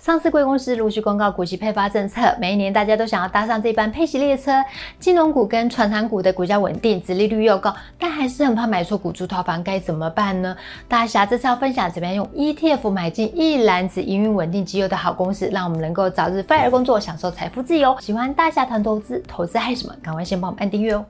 上市贵公司陆续公告股息配发政策，每一年大家都想要搭上这班配息列车。金融股跟传产股的股价稳定，殖利率又高，但还是很怕买错股住套房，该怎么办呢？大侠这次要分享怎么样用 ETF 买进一篮子营运稳定绩优的好公司，让我们能够早日 FIRE 工作，享受财富自由。喜欢大侠谈投资，投资害什么？赶快先帮我们按订阅哦。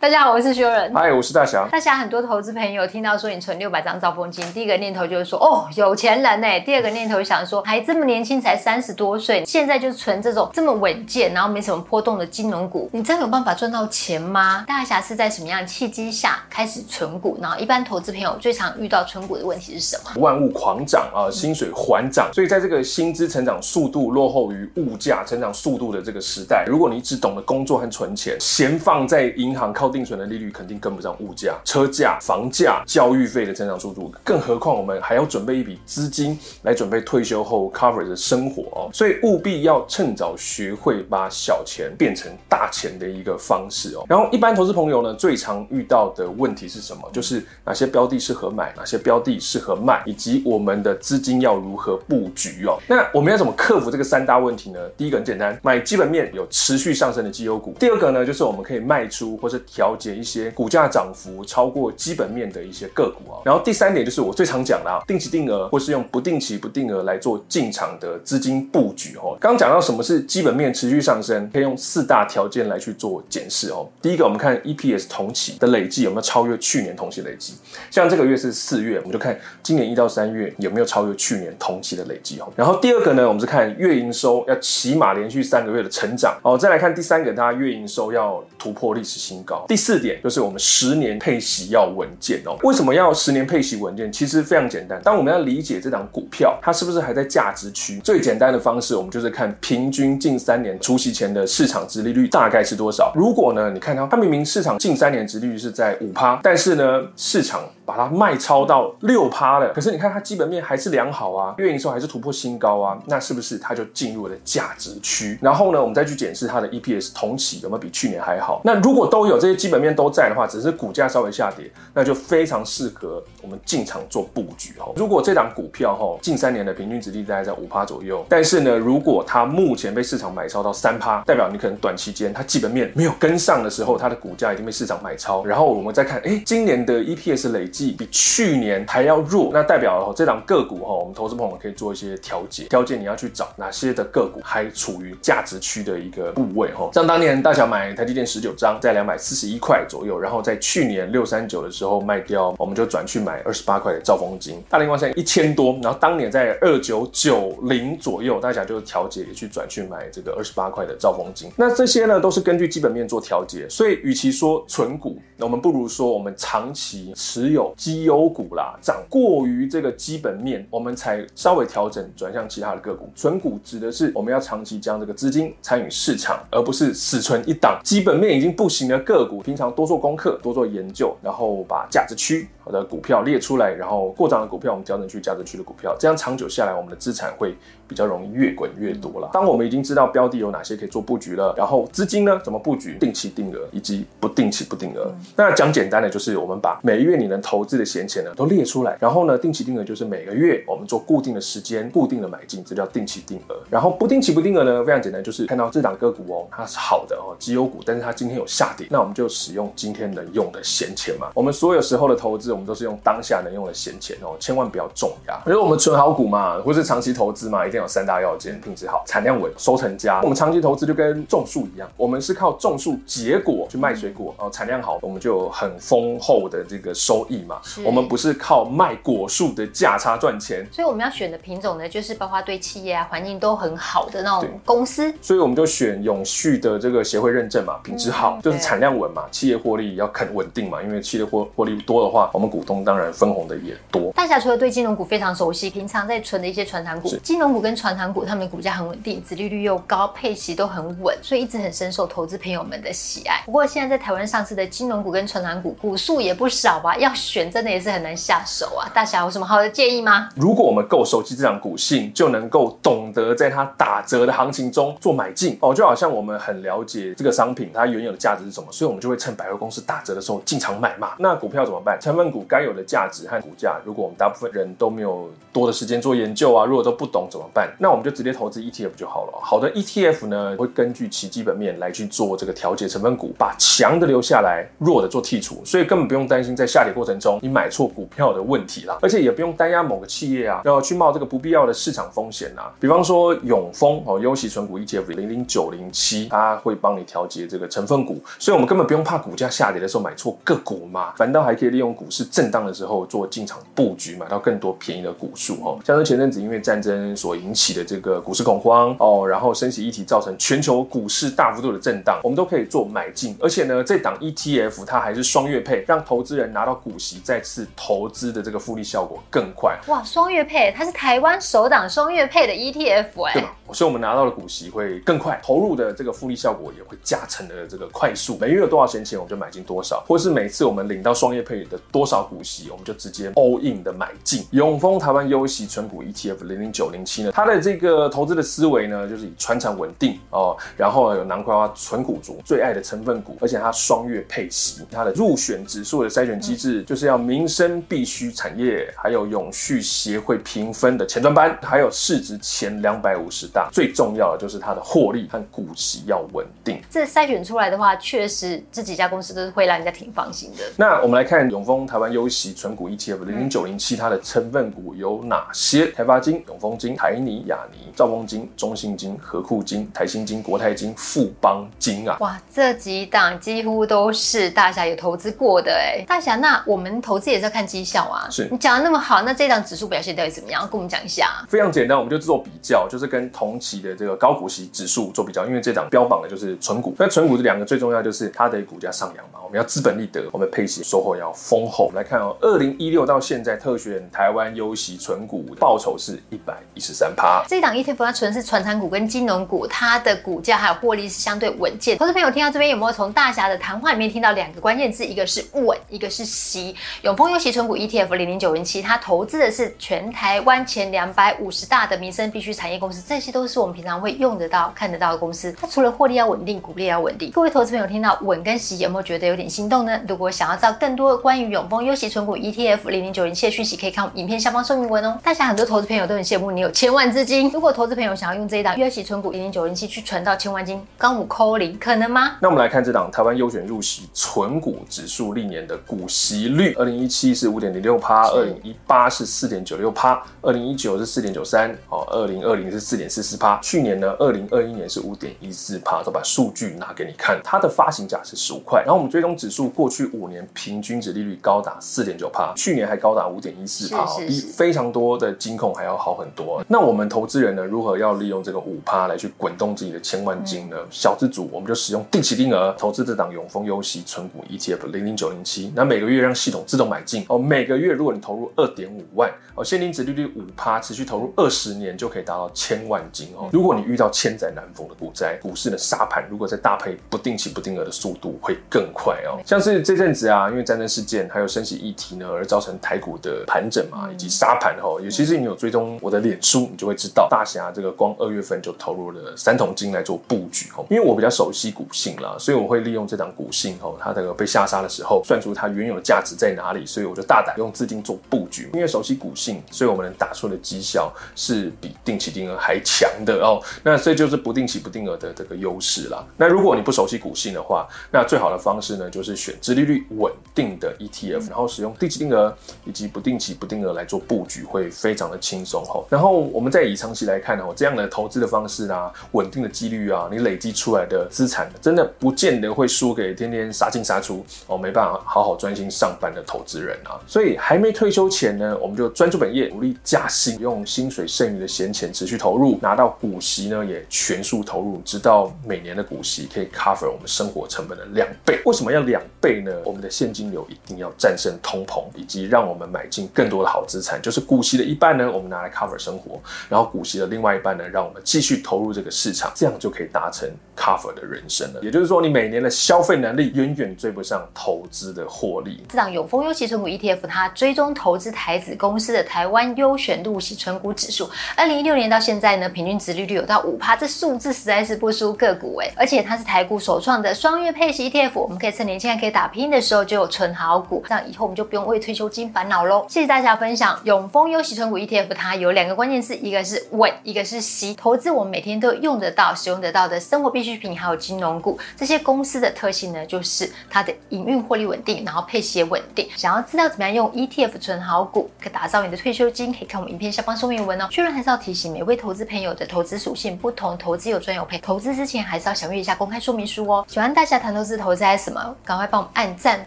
大家好，我是修仁。嗨，我是大侠。大侠，很多投资朋友听到说你存六百张兆丰金，第一个念头就是说，哦，有钱人呢。第二个念头想说，还这么年轻，才三十多岁，现在就存这种这么稳健，然后没什么波动的金融股，你真的有办法赚到钱吗？大侠是在什么样的契机下开始存股？然后一般投资朋友最常遇到存股的问题是什么？万物狂涨啊，薪水缓涨，所以在这个薪资成长速度落后于物价成长速度的这个时代，如果你只懂得工作和存钱，闲放在银行靠。定存的利率肯定跟不上物价、车价、房价、教育费的增长速度，更何况我们还要准备一笔资金来准备退休后 cover 的生活哦，所以务必要趁早学会把小钱变成大钱的一个方式哦。然后，一般投资朋友呢，最常遇到的问题是什么？就是哪些标的适合买，哪些标的适合卖，以及我们的资金要如何布局哦。那我们要怎么克服这个三大问题呢？第一个很简单，买基本面有持续上升的绩优股。第二个呢，就是我们可以卖出或是调。了解一些股价涨幅超过基本面的一些个股啊，然后第三点就是我最常讲的啊，定期定额或是用不定期不定额来做进场的资金布局哦。刚讲到什么是基本面持续上升，可以用四大条件来去做检视哦。第一个，我们看 EPS 同期的累计有没有超越去年同期累计，像这个月是四月，我们就看今年一到三月有没有超越去年同期的累计哦。然后第二个呢，我们是看月营收要起码连续三个月的成长哦。再来看第三个，大家月营收要突破历史新高。第四点就是我们十年配息要稳健哦。为什么要十年配息稳健？其实非常简单。当我们要理解这档股票它是不是还在价值区，最简单的方式，我们就是看平均近三年除息前的市场殖利率大概是多少。如果呢，你看它，它明明市场近三年殖利率是在五趴，但是呢，市场把它卖超到六趴了，可是你看它基本面还是良好啊，月营收还是突破新高啊，那是不是它就进入了价值区？然后呢，我们再去检视它的 EPS 同期有没有比去年还好？那如果都有这些基本面都在的话，只是股价稍微下跌，那就非常适合我们进场做布局哦。如果这档股票哈近三年的平均值率大概在五趴左右，但是呢，如果它目前被市场买超到三趴，代表你可能短期间它基本面没有跟上的时候，它的股价已经被市场买超。然后我们再看，哎，今年的 EPS 累积比去年还要弱，那代表这档个股哈，我们投资朋友可以做一些调节。调节你要去找哪些的个股还处于价值区的一个部位哈，像当年大侠买台积电十九张，在两百四十一块左右，然后在去年六三九的时候卖掉，我们就转去买二十八块的兆丰金，大立光现在一千多，然后当年在二九九零左右，大侠就调节也去转去买这个二十八块的兆丰金。那这些呢都是根据基本面做调节，所以与其说存股，那我们不如说我们长期持有绩优股啦，涨过于这个基本面，我们才稍微调整转向其他的个股。存股指的是我们要长期将这个资金参与市场，而不是死存一档基本面已经不行的个股。平常多做功课，多做研究，然后把价值区的股票列出来，然后过涨的股票我们调整去价值区的股票，这样长久下来，我们的资产会比较容易越滚越多了。当我们已经知道标的有哪些可以做布局了，然后资金呢怎么布局，定期定额以及不定期不定额。那讲简单的就是我们把每月你能投资的闲钱呢都列出来，然后呢定期定额就是每个月我们做固定的时间固定的买进，这叫定期定额。然后不定期不定额呢非常简单，就是看到这档个股哦它是好的哦绩优股，但是它今天有下跌，那我们就使用今天能用的闲钱嘛。我们所有时候的投资我们都是用当下能用的闲钱哦，千万不要重压。因为我们存好股嘛，或是长期投资嘛，一定有三大要件：品质好、产量稳、收成佳。我们长期投资就跟种树一样，我们是靠种树结果去卖水果，然后产量好，我们就有很丰厚的这个收益嘛。我们不是靠卖果树的价差赚钱。所以我们要选的品种呢，就是包括对企业啊、环境都很好的那种公司。所以我们就选永续的这个协会认证嘛，品质好，嗯、就是产量稳嘛，企业获利要肯稳定嘛，因为企业获获利多的话，我们股东当然分红的也多。大侠除了对金融股非常熟悉，平常在存的一些传产股，金融股跟传产股，他们的股价很稳定，殖利率又高，配息都很稳，所以一直很深受投资朋友们的喜爱。不过现在在台湾上市的金融股跟传产股，股数也不少吧？要选真的也是很难下手啊。大侠有什么好的建议吗？如果我们够熟悉这档股性，就能够懂得在它打折的行情中做买进哦，就好像我们很了解这个商品它原有的价值是什么，所以我们就会趁百货公司打折的时候进场买嘛。那股票怎么办？成分股该有的价值和股价，如果我们大部分人都没有多的时间做研究啊，如果都不懂怎么办？那我们就直接投资 ETF 就好了。好的 ETF 呢，会根据其基本面来去做这个调节成分股，把强的留下来，弱的做剔除，所以根本不用担心在下跌过程中你买错股票的问题啦，而且也不用担压某个企业啊，要去冒这个不必要的市场风险啊。比方说永丰哦，优息存股 ETF 零零九零七，它会帮你调节这个成分股，所以我们根本不用怕股价下跌的时候买错个股嘛，反倒还可以利用股市震荡的时候做进场布局，买到更多便宜的股数哦。像是前阵子因为战争所引起的这个股市恐慌哦，然后升息议题造成全球股市大幅度的震荡，我们都可以做买进，而且呢，这档 ETF 它还是双月配，让投资人拿到股息再次投资的这个复利效果更快。哇，双月配，它是台湾首档双月配的 ETF 哎、欸，对吧？所以我们拿到的股息会更快，投入的这个复利效果也会加成的这个快速。每月有多少闲钱，我们就买进多少，或是每次我们领到双月配的多少股息，我们就直接 all in 的买进。永丰台湾优息存股 ETF 零零九零七呢，它的这个投资的思维呢，就是以传产稳定哦，然后有南瓜存股族最爱的成分股，而且它双月配息，它的入选指数的筛选机制就是要民生必需产业，还有永续协会评分的前端班，还有市值前两百五十大。最重要的就是它的获利和股息要稳定。这筛选出来的话，确实这几家公司都是会让人家挺放心的。那我们来看永丰台湾优息存股 ETF 零零九零七，它的成分股有哪些？台发金、永丰金、台泥、亚尼、兆丰金、中信金、和库金、台新金、国泰金、富邦金啊！哇，这几档几乎都是大侠有投资过的哎。大侠，那我们投资也是要看绩效啊。是你讲的那么好，那这档指数表现到底怎么样？跟我们讲一下。非常简单，我们就做比较，就是跟同期的这个高股息指数做比较，因为这档标榜的就是存股。那存股这两个最重要就是它的股价上扬嘛，我们要资本利得，我们配息收获要丰厚。我们来看哦，二零一六到现在特选台湾优息存股报酬是一百一十三趴。这一档 ETF 它纯是传产股跟金融股，它的股价还有获利是相对稳健。投资朋友听到这边有没有从大侠的谈话里面听到两个关键字？一个是稳，一个是息。永丰优息存股 ETF 零零九零七，它投资的是全台湾前两百五十大的民生必需产业公司，这些都是我们平常会用得到、看得到的公司。它除了获利要稳定，股利要稳定。各位投资朋友听到稳跟息有没有觉得有点心动呢？如果想要知道更多关于永丰优息存股 ETF 零零九零七的讯息，可以看我影片下方说明文哦。大家很多投资朋友都很羡慕你有千万资金。如果投资朋友想要用这一档优息存股零零九零七去存到千万金，刚五扣零，可能吗？那我们来看这档台湾优选入息存股指数历年的股息率，二零一七是五点零六趴，二零一八是四点九六趴，二零一九是四点九三，哦，二零二零是四点四四趴。去年呢，二零二一年是五点一四趴，都把数据拿给你看。它的发行价是十五块，然后我们追踪指数过去五年平均值利率高达四点九趴，去年还高达五点一四趴，比非常多的金控还要好很多。那我们投资人呢，如何要利用这个五趴来去滚动自己的千万金呢？嗯、小资组我们就使用定期定额投资这档永丰优息存股 ETF 零零九零七，那每个月让系统自动买进哦。每个月如果你投入二点五万哦，现金值利率五趴，持续投入二十年就可以达到千万金哦。如果你遇到千载难逢的股灾，股市的杀盘，如果再搭配不定期不定额的速度会更快哦。像是这阵子啊，因为战争事件还有升息议题呢，而造成台股的盘整嘛，以及杀盘哦。尤其是你有追踪我的脸书，你就会知道大侠这个光二月份就投入了三桶金来做布局哦。因为我比较熟悉股性啦，所以我会利用这档股性哦，它这个被下杀的时候，算出它原有的价值在哪里，所以我就大胆用资金做布局。因为熟悉股性，所以我们能打出的绩效是比定期定额还强的哦。那这就是不定期不定额的这个优势啦。那如果你不熟悉股性的话，那最好的方式呢，就是选殖利率稳定的 ETF，然后使用定期定额以及不定期不定额来做布局，会非常的轻松哈。然后我们再以长期来看呢，这样的投资的方式啊，稳定的几率啊，你累积出来的资产，真的不见得会输给天天杀进杀出哦，没办法好好专心上班的投资人啊。所以还没退休前呢，我们就专注本业，努力加薪，用薪水剩余的闲钱持续投入，拿到股息呢也全数投入，直到每年的股息可以 cover 我们生活成本的两倍。为什么要两倍呢？我们的现金流一定要占战胜通膨，以及让我们买进更多的好资产。就是股息的一半呢，我们拿来 cover 生活，然后股息的另外一半呢，让我们继续投入这个市场，这样就可以达成 cover 的人生了。也就是说，你每年的消费能力远远追不上投资的获利。这档永丰优息存股 ETF，它追踪投资台子公司的台湾优选入息存股指数，二零一六年到现在呢，平均殖利率有到五趴，这数字实在是不输个股哎。而且它是台股首创的双月配息 ETF，我们可以趁年轻人可以打拼的时候就有存好股，以后我们就不用为退休金烦恼喽。谢谢大家分享永丰优息存股 ETF，它有两个关键字，一个是稳，一个是息。投资我们每天都用得到、使用得到的生活必需品，还有金融股这些公司的特性呢，就是它的营运获利稳定，然后配息也稳定。想要知道怎么样用 ETF 存好股，可打造你的退休金，可以看我们影片下方说明文哦。确认还是要提醒每位投资朋友的投资属性不同，投资有赚有赔，投资之前还是要详阅一下公开说明书哦。喜欢大侠谈投资，投资还什么？赶快帮我们按赞、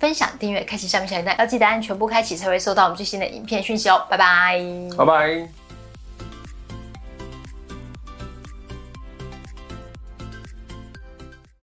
分享、订阅、开启下面小要记得按全部开启才会收到我们最新的影片讯息哦。拜拜，拜拜。